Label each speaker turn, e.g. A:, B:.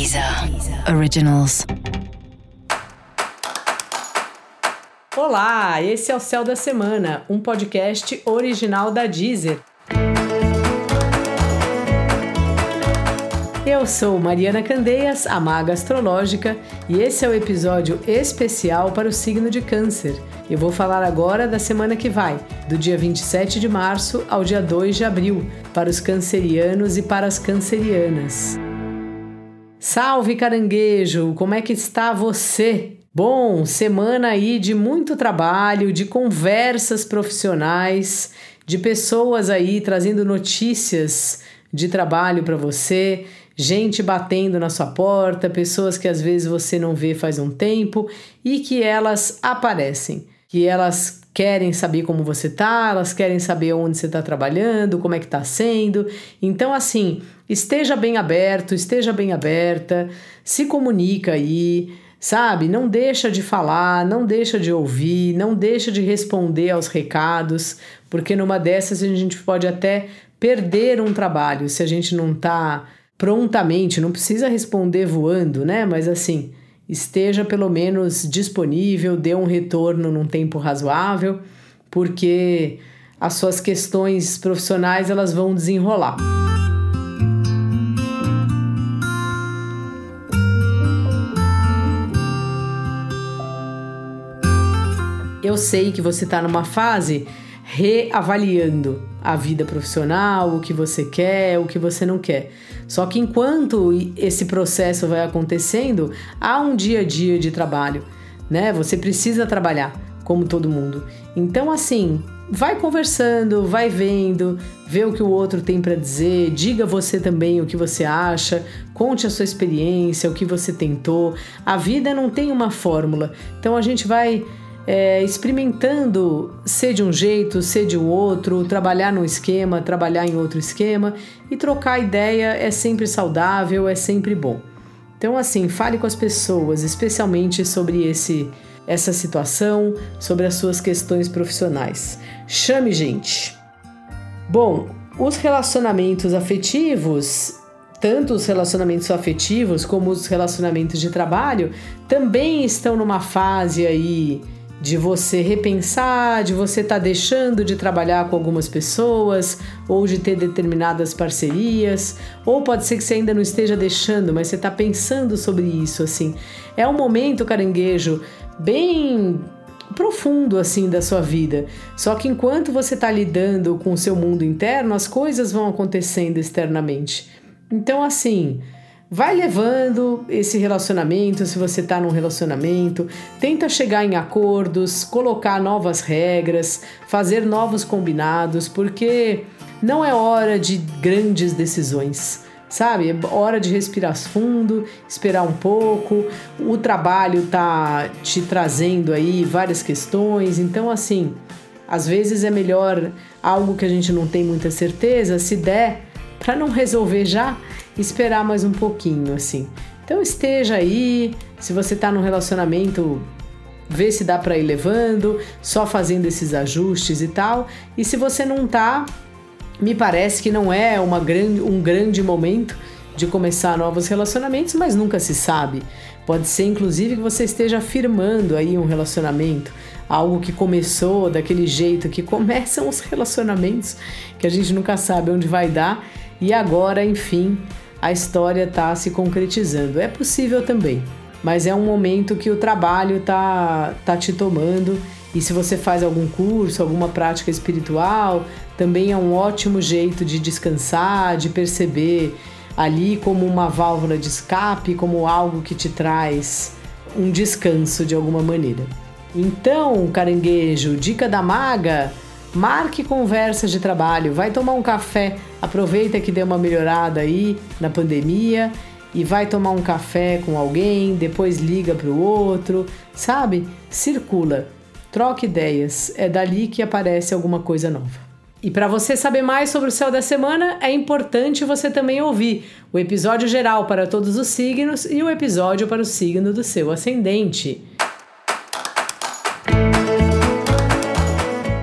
A: Deezer Originals.
B: Olá, esse é o Céu da Semana, um podcast original da Deezer. Eu sou Mariana Candeias, a maga astrológica, e esse é o episódio especial para o signo de Câncer. Eu vou falar agora da semana que vai, do dia 27 de março ao dia 2 de abril, para os cancerianos e para as cancerianas. Salve caranguejo, como é que está você? Bom, semana aí de muito trabalho, de conversas profissionais, de pessoas aí trazendo notícias de trabalho para você, gente batendo na sua porta, pessoas que às vezes você não vê faz um tempo e que elas aparecem, que elas querem saber como você tá, elas querem saber onde você está trabalhando, como é que está sendo. Então, assim, esteja bem aberto, esteja bem aberta, se comunica aí, sabe? Não deixa de falar, não deixa de ouvir, não deixa de responder aos recados, porque numa dessas a gente pode até perder um trabalho se a gente não está prontamente, não precisa responder voando, né? Mas assim, esteja pelo menos disponível, dê um retorno num tempo razoável, porque as suas questões profissionais elas vão desenrolar. Eu sei que você está numa fase reavaliando a vida profissional, o que você quer, o que você não quer. Só que enquanto esse processo vai acontecendo, há um dia a dia de trabalho, né? Você precisa trabalhar, como todo mundo. Então, assim, vai conversando, vai vendo, vê o que o outro tem para dizer, diga você também o que você acha, conte a sua experiência, o que você tentou. A vida não tem uma fórmula, então a gente vai é, experimentando ser de um jeito, ser de outro, trabalhar num esquema, trabalhar em outro esquema e trocar ideia é sempre saudável, é sempre bom. Então, assim, fale com as pessoas, especialmente sobre esse essa situação, sobre as suas questões profissionais. Chame gente. Bom, os relacionamentos afetivos tanto os relacionamentos afetivos como os relacionamentos de trabalho também estão numa fase aí de você repensar, de você estar tá deixando de trabalhar com algumas pessoas ou de ter determinadas parcerias, ou pode ser que você ainda não esteja deixando, mas você está pensando sobre isso assim. É um momento, caranguejo, bem profundo assim da sua vida. Só que enquanto você está lidando com o seu mundo interno, as coisas vão acontecendo externamente. Então assim, Vai levando esse relacionamento, se você está num relacionamento, tenta chegar em acordos, colocar novas regras, fazer novos combinados, porque não é hora de grandes decisões sabe? É hora de respirar fundo, esperar um pouco. O trabalho tá te trazendo aí várias questões, então assim, às vezes é melhor algo que a gente não tem muita certeza, se der para não resolver já, esperar mais um pouquinho, assim. Então esteja aí, se você está num relacionamento, vê se dá para ir levando, só fazendo esses ajustes e tal. E se você não tá, me parece que não é uma grande, um grande momento de começar novos relacionamentos, mas nunca se sabe. Pode ser inclusive que você esteja afirmando aí um relacionamento, algo que começou daquele jeito que começam os relacionamentos, que a gente nunca sabe onde vai dar, e agora, enfim, a história está se concretizando. É possível também, mas é um momento que o trabalho tá, tá te tomando. E se você faz algum curso, alguma prática espiritual, também é um ótimo jeito de descansar, de perceber ali como uma válvula de escape, como algo que te traz um descanso de alguma maneira. Então, caranguejo, dica da maga Marque conversas de trabalho, vai tomar um café, aproveita que deu uma melhorada aí na pandemia e vai tomar um café com alguém, depois liga para o outro, sabe? Circula, troca ideias, é dali que aparece alguma coisa nova. E para você saber mais sobre o céu da semana, é importante você também ouvir o episódio geral para todos os signos e o episódio para o signo do seu ascendente.